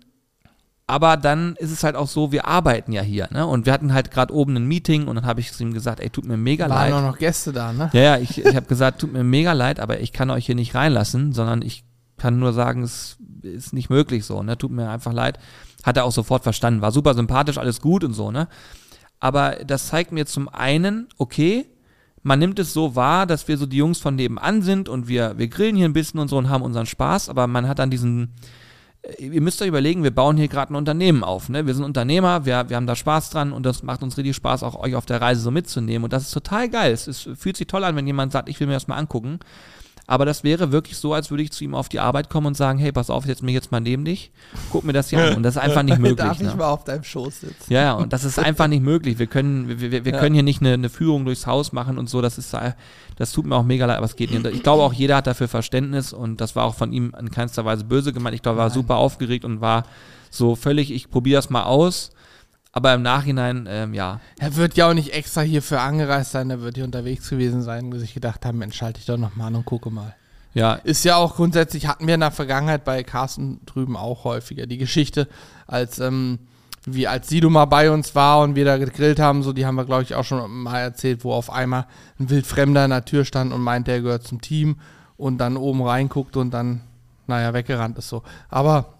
aber dann ist es halt auch so, wir arbeiten ja hier, ne? Und wir hatten halt gerade oben ein Meeting und dann habe ich ihm gesagt, ey, tut mir mega Waren leid. Waren noch Gäste da, ne? Ja, ja, ich, ich habe gesagt, tut mir mega leid, aber ich kann euch hier nicht reinlassen, sondern ich kann nur sagen, es ist nicht möglich so, ne? Tut mir einfach leid. Hat er auch sofort verstanden, war super sympathisch, alles gut und so, ne? Aber das zeigt mir zum einen, okay, man nimmt es so wahr, dass wir so die Jungs von nebenan sind und wir, wir grillen hier ein bisschen und so und haben unseren Spaß, aber man hat dann diesen, äh, ihr müsst euch überlegen, wir bauen hier gerade ein Unternehmen auf. Ne? Wir sind Unternehmer, wir, wir haben da Spaß dran und das macht uns richtig Spaß, auch euch auf der Reise so mitzunehmen. Und das ist total geil. Es, es fühlt sich toll an, wenn jemand sagt, ich will mir das mal angucken. Aber das wäre wirklich so, als würde ich zu ihm auf die Arbeit kommen und sagen, hey, pass auf, ich setze mich jetzt mal neben dich, guck mir das hier an. Und das ist einfach nicht möglich. Darf ne? ich mal auf deinem Schoß sitzen? Ja, ja, und das ist einfach nicht möglich. Wir können, wir, wir, wir Ja. können hier nicht eine, eine Führung durchs Haus machen und so. Das ist, äh, das tut mir auch mega leid, aber es geht nicht. Ich glaube auch, jeder hat dafür Verständnis und das war auch von ihm in keinster Weise böse gemeint. Ich glaube, er war super aufgeregt und war so völlig, ich probiere das mal aus. Aber im Nachhinein, ähm, ja, Er wird ja auch nicht extra hierfür angereist sein, er wird hier unterwegs gewesen sein, wo sich gedacht haben, Mensch, schalte ich doch noch mal an und gucke mal. ja, Ist ja auch grundsätzlich, hatten wir in der Vergangenheit bei Carsten drüben auch häufiger die Geschichte, als, ähm, wie als Sido mal bei uns war und wir da gegrillt haben, so, die haben wir, glaube ich, auch schon mal erzählt, wo auf einmal ein Wildfremder in der Tür stand und meinte, er gehört zum Team und dann oben reinguckt und dann, naja, weggerannt ist so. Aber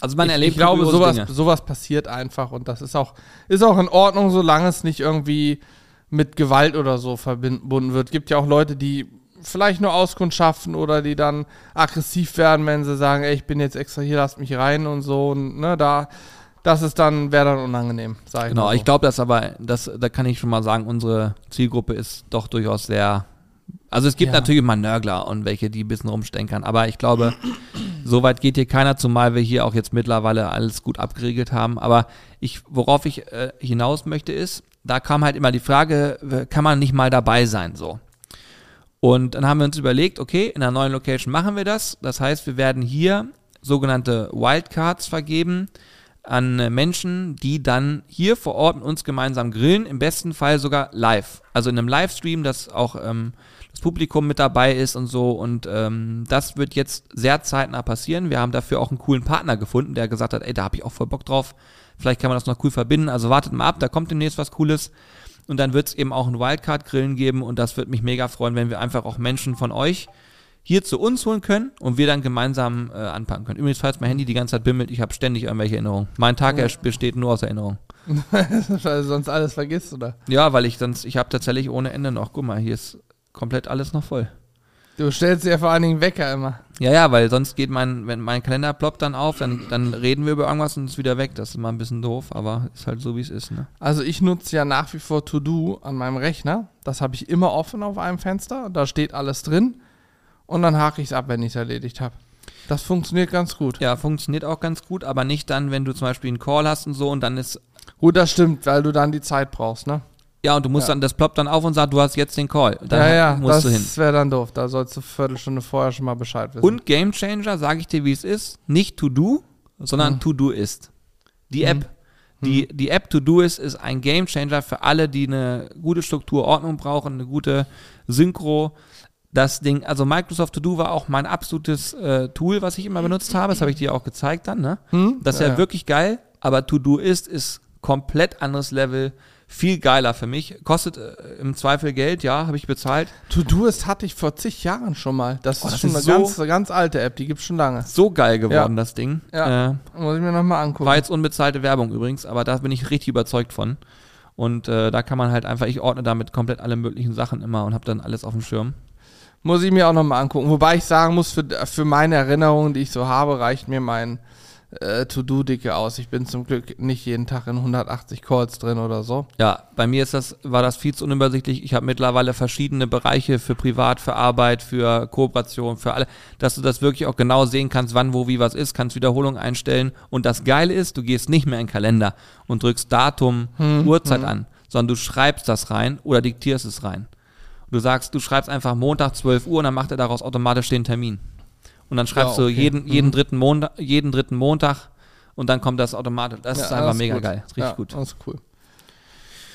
also man ich, erlebt ich glaube, sowas, Dinge. sowas passiert einfach und das ist auch, ist auch in Ordnung, solange es nicht irgendwie mit Gewalt oder so verbunden wird. Gibt ja auch Leute, die vielleicht nur auskundschaften oder die dann aggressiv werden, wenn sie sagen, ey, ich bin jetzt extra hier, lasst mich rein und so. Und ne, da, das ist dann, wäre dann unangenehm, sag ich Genau, mal so. ich glaube das aber, das, da kann ich schon mal sagen, unsere Zielgruppe ist doch durchaus sehr. Also es gibt Ja. natürlich mal Nörgler und welche, die ein bisschen rumstenkern, aber ich glaube, so weit geht hier keiner, zumal wir hier auch jetzt mittlerweile alles gut abgeregelt haben. Aber ich, worauf ich äh, hinaus möchte, ist, da kam halt immer die Frage, kann man nicht mal dabei sein, so. Und dann haben wir uns überlegt, okay, in einer neuen Location machen wir das. Das heißt, wir werden hier sogenannte Wildcards vergeben an äh, Menschen, die dann hier vor Ort mit uns gemeinsam grillen, im besten Fall sogar live. Also in einem Livestream, dass auch ähm, das Publikum mit dabei ist und so. Und ähm, das wird jetzt sehr zeitnah passieren. Wir haben dafür auch einen coolen Partner gefunden, der gesagt hat, ey, da habe ich auch voll Bock drauf. Vielleicht kann man das noch cool verbinden. Also wartet mal ab, da kommt demnächst was Cooles. Und dann wird es eben auch ein Wildcard-Grillen geben und das wird mich mega freuen, wenn wir einfach auch Menschen von euch hier zu uns holen können und wir dann gemeinsam äh, anpacken können. Übrigens, falls mein Handy die ganze Zeit bimmelt, ich habe ständig irgendwelche Erinnerungen. Mein Tag Ja. besteht nur aus Erinnerungen. Weil du sonst alles vergisst, oder? Ja, weil ich sonst, ich habe tatsächlich ohne Ende noch, guck mal, hier ist komplett alles noch voll. Du stellst dir vor allen Dingen Wecker immer. Ja, ja, weil sonst geht mein, wenn mein Kalender ploppt dann auf, dann, dann reden wir über irgendwas und ist wieder weg. Das ist immer ein bisschen doof, aber ist halt so, wie es ist, ne? Also ich nutze ja nach wie vor To-Do an meinem Rechner. Das habe ich immer offen auf einem Fenster. Da steht alles drin. Und dann hake ich es ab, wenn ich es erledigt habe. Das funktioniert ganz gut. Ja, funktioniert auch ganz gut, aber nicht dann, wenn du zum Beispiel einen Call hast und so und dann ist, Gut, das stimmt, weil du dann die Zeit brauchst, ne? Ja, und du musst Ja. dann, das ploppt dann auf und sagt, du hast jetzt den Call. Dann ja, ja, musst du hin. das wäre dann doof. Da sollst du eine Viertelstunde vorher schon mal Bescheid wissen. Und Gamechanger, sage ich dir, wie es ist, nicht To Do, sondern Mhm. To Do ist. Die App. Die, die App To Do ist, ist ein Gamechanger für alle, die eine gute Struktur, Ordnung brauchen, eine gute Synchro. Das Ding, also Microsoft To Do war auch mein absolutes äh, Tool, was ich immer benutzt habe. Das habe ich dir auch gezeigt dann, ne? Hm? Das ist ja, Ja. wirklich geil, aber To Do ist, ist komplett anderes Level, viel geiler für mich. Kostet äh, im Zweifel Geld, ja, habe ich bezahlt. To-Doist hatte ich vor zig Jahren schon mal. Das Oh, ist das schon ist eine so- ganz, ganz alte App, die gibt's schon lange. So geil geworden, Ja. das Ding. Ja. Äh, Muss ich mir nochmal angucken. War jetzt unbezahlte Werbung übrigens, aber da bin ich richtig überzeugt von. Und äh, da kann man halt einfach, ich ordne damit komplett alle möglichen Sachen immer und habe dann alles auf dem Schirm. Muss ich mir auch nochmal angucken. Wobei ich sagen muss, für, für meine Erinnerungen, die ich so habe, reicht mir mein äh, To-Do-Dicke aus. Ich bin zum Glück nicht jeden Tag in 180 Calls drin oder so. Ja, bei mir ist das, war das viel zu unübersichtlich. Ich habe mittlerweile verschiedene Bereiche für Privat, für Arbeit, für Kooperation, für alle, dass du das wirklich auch genau sehen kannst, wann, wo, wie was ist, kannst Wiederholung einstellen. Und das Geile ist, du gehst nicht mehr in den Kalender und drückst Datum, Uhrzeit an, sondern du schreibst das rein oder diktierst es rein. Du sagst, du schreibst einfach Montag 12 Uhr und dann macht er daraus automatisch den Termin. Und dann schreibst Ja, du okay. jeden, jeden, dritten Montag, jeden dritten Montag und dann kommt das automatisch. Das ist Ja, einfach das mega gut. geil. Das ist richtig ja, gut. Das ist cool.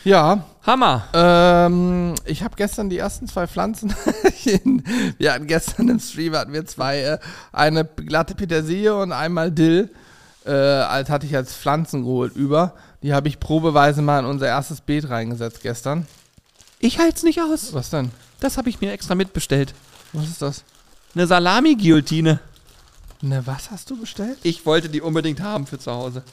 Ja, Hammer! ähm, ich habe gestern die ersten zwei Pflanzen. wir hatten gestern im Stream hatten wir zwei, äh, eine glatte Petersilie und einmal Dill. Äh, als hatte ich als Pflanzen geholt über. Die habe ich probeweise mal in unser erstes Beet reingesetzt gestern. Ich halte es nicht aus. Was denn? Das habe ich mir extra mitbestellt. Was ist das? Eine Salami-Guillotine. Ne, was hast du bestellt? Ich wollte die unbedingt haben für zu Hause.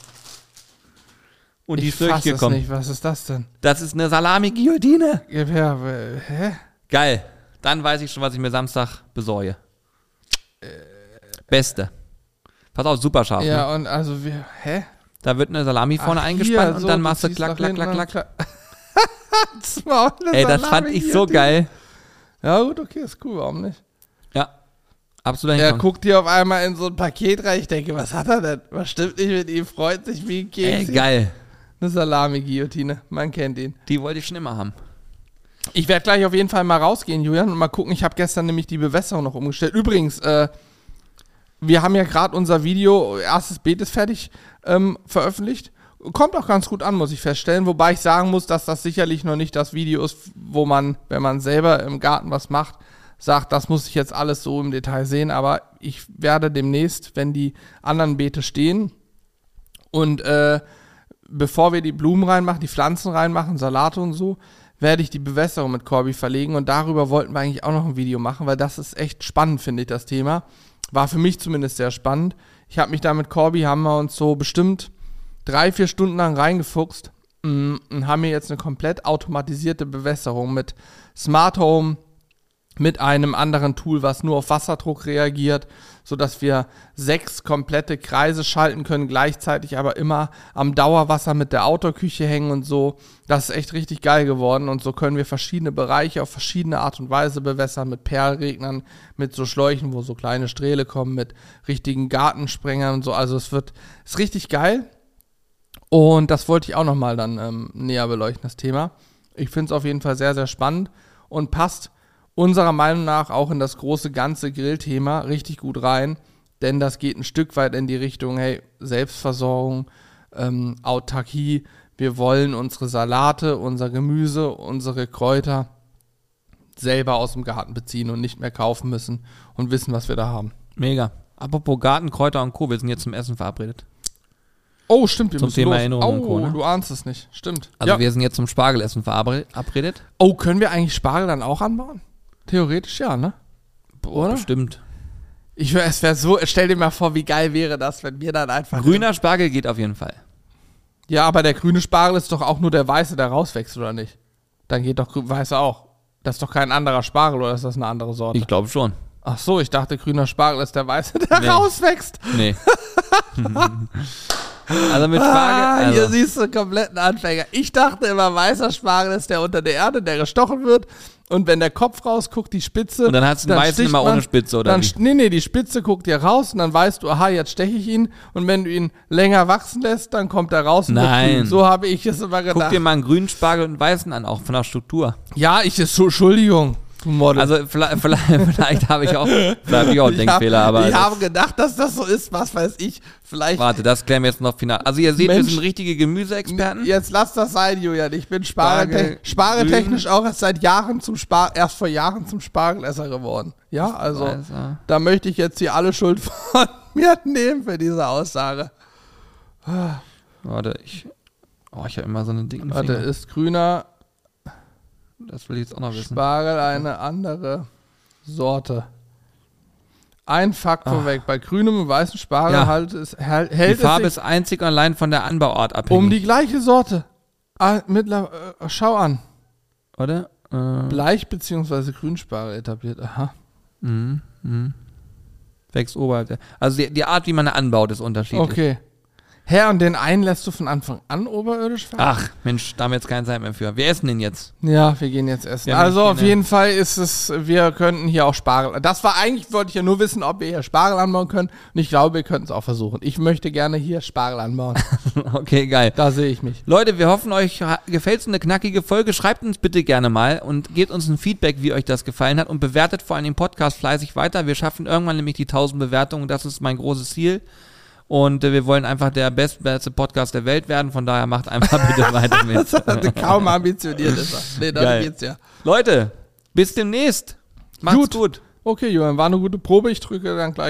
Und die ich ist fass es nicht. Was ist das denn? Das ist eine Salami-Guillotine. Ja, äh, hä? Geil. Dann weiß ich schon, was ich mir Samstag besorge. Beste. Pass auf, super scharf. Ne? Ja, und also wir, hä? Da wird eine Salami vorne Ach, eingespannt hier, und so, dann machst du klack, klack, klack, und klack. Das war auch eine Ey, das fand ich so geil. Ja, gut, okay, ist cool, warum nicht? Absolut Er guckt hier auf einmal in so ein Paket rein. Ich denke, was hat er denn? Was stimmt nicht mit ihm? Freut sich wie ein Ey, Keks. geil. Eine Salami-Guillotine. Man kennt ihn. Die wollte ich schon immer haben. Ich werde gleich auf jeden Fall mal rausgehen, Julian, und mal gucken. Ich habe gestern nämlich die Bewässerung noch umgestellt. Übrigens, äh, wir haben ja gerade unser Video, erstes Beet ist fertig, ähm, veröffentlicht. Kommt auch ganz gut an, muss ich feststellen. Wobei ich sagen muss, dass das sicherlich noch nicht das Video ist, wo man, wenn man selber im Garten was macht, sagt, das muss ich jetzt alles so im Detail sehen. Aber ich werde demnächst, wenn die anderen Beete stehen und äh, bevor wir die Blumen reinmachen, die Pflanzen reinmachen, Salate und so, werde ich die Bewässerung mit Corby verlegen und darüber wollten wir eigentlich auch noch ein Video machen, weil das ist echt spannend, finde ich, das Thema. War für mich zumindest sehr spannend. Ich habe mich da mit Corby, haben wir uns so bestimmt drei, vier Stunden lang reingefuchst mm, und haben mir jetzt eine komplett automatisierte Bewässerung mit Smart Home, mit einem anderen Tool, was nur auf Wasserdruck reagiert, so dass wir sechs komplette Kreise schalten können, gleichzeitig aber immer am Dauerwasser mit der Outdoor-Küche hängen und so. Das ist echt richtig geil geworden und so können wir verschiedene Bereiche auf verschiedene Art und Weise bewässern, mit Perlregnern, mit so Schläuchen, wo so kleine Strähle kommen, mit richtigen Gartensprengern und so. Also es wird, ist richtig geil. Und das wollte ich auch nochmal dann ähm, näher beleuchten, das Thema. Ich finde es auf jeden Fall sehr, sehr spannend und passt unserer Meinung nach auch in das große ganze Grillthema richtig gut rein, denn das geht ein Stück weit in die Richtung, hey, Selbstversorgung, ähm, Autarkie. Wir wollen unsere Salate, unser Gemüse, unsere Kräuter selber aus dem Garten beziehen und nicht mehr kaufen müssen und wissen, was wir da haben. Mega. Apropos Garten, Kräuter und Co. Wir sind jetzt zum Essen verabredet. Oh, stimmt, wir Zum müssen Thema los. Erinnerung Oh, und Co., ne? du ahnst es nicht. Stimmt. Also ja. wir sind jetzt zum Spargelessen verabredet. Oh, können wir eigentlich Spargel dann auch anbauen? Theoretisch ja, ne? Oder? bestimmt. Ich wär, es wäre so, stell dir mal vor, wie geil wäre das, wenn wir dann einfach. Grüner Spargel geht auf jeden Fall. Ja, aber der grüne Spargel ist doch auch nur der weiße, der rauswächst, oder nicht? Dann geht doch weiße auch. Das ist doch kein anderer Spargel, oder ist das eine andere Sorte? Ich glaube schon. Ach so, ich dachte, grüner Spargel ist der weiße, der Nee. rauswächst. Nee. also mit Ah, Spargel. hier Also, siehst du einen kompletten Anfänger. Ich dachte immer, weißer Spargel ist der unter der Erde, der gestochen wird. Und wenn der Kopf rausguckt, die Spitze. Und dann hast du den weißen immer ohne Spitze, oder Dann, wie? nee, nee, die Spitze guckt dir raus und dann weißt du, aha, jetzt steche ich ihn. Und wenn du ihn länger wachsen lässt, dann kommt er raus Nein. So habe ich es immer guck gedacht. dir mal einen grünen Spargel und einen weißen an, auch von der Struktur. Ja, ich ist so, Entschuldigung, Model. Also vielleicht, vielleicht, vielleicht habe ich auch, vielleicht habe ich auch einen ich hab- Denkfehler, aber ich habe gedacht, dass das so ist, was weiß ich. Vielleicht. warte, das klären wir jetzt noch final. Also ihr seht, wir Mensch. sind richtige Gemüseexperten. Jetzt lass das sein, Julian. Ich bin Spargel, Spargel, spargeltechnisch auch erst seit Jahren zum Spar erst vor Jahren zum Spargelesser geworden. Ja, also da möchte ich jetzt hier alle Schuld von mir nehmen für diese Aussage. Warte, ich. Oh, ich habe immer so einen dicken Warte, Finger. ist grüner Das will ich jetzt auch noch wissen. Spargel eine andere Sorte? Ein Faktor weg. Bei grünem und weißem Spargel Ja. halt es, hält, Die Farbe es sich ist einzig und allein von der Anbauart abhängig. um die gleiche Sorte. Ah, mittler, äh, schau an. Oder? Äh, Bleich- bzw. Grünspargel etabliert. Aha. mhm, mhm. Wächst oberhalb der. Also die, die Art, wie man anbaut, ist unterschiedlich. Okay. Herr, und den einen lässt du von Anfang an oberirdisch fahren? Ach, Mensch, da haben wir jetzt keine Zeit mehr für. Wir essen den jetzt. Ja, wir gehen jetzt essen. Haben also auf jeden Fall ist es, wir könnten hier auch Spargel. Das war eigentlich, wollte ich ja nur wissen, ob wir hier Spargel anbauen können. Und ich glaube, wir könnten es auch versuchen. Ich möchte gerne hier Spargel anbauen. okay, geil. da sehe ich mich. Leute, wir hoffen, euch gefällt es eine knackige Folge. Schreibt uns bitte gerne mal und gebt uns ein Feedback, wie euch das gefallen hat und bewertet vor allem den Podcast fleißig weiter. Wir schaffen irgendwann nämlich die 1000 Bewertungen. Das ist mein großes Ziel. Und äh, wir wollen einfach der bestbeste Podcast der Welt werden. Von daher macht einfach bitte weiter mit. Kaum ambitioniert ist. Nee, dann geht's ja. Leute, bis demnächst. Macht's Gut. gut. Okay, Johann, war eine gute Probe. Ich drücke dann gleich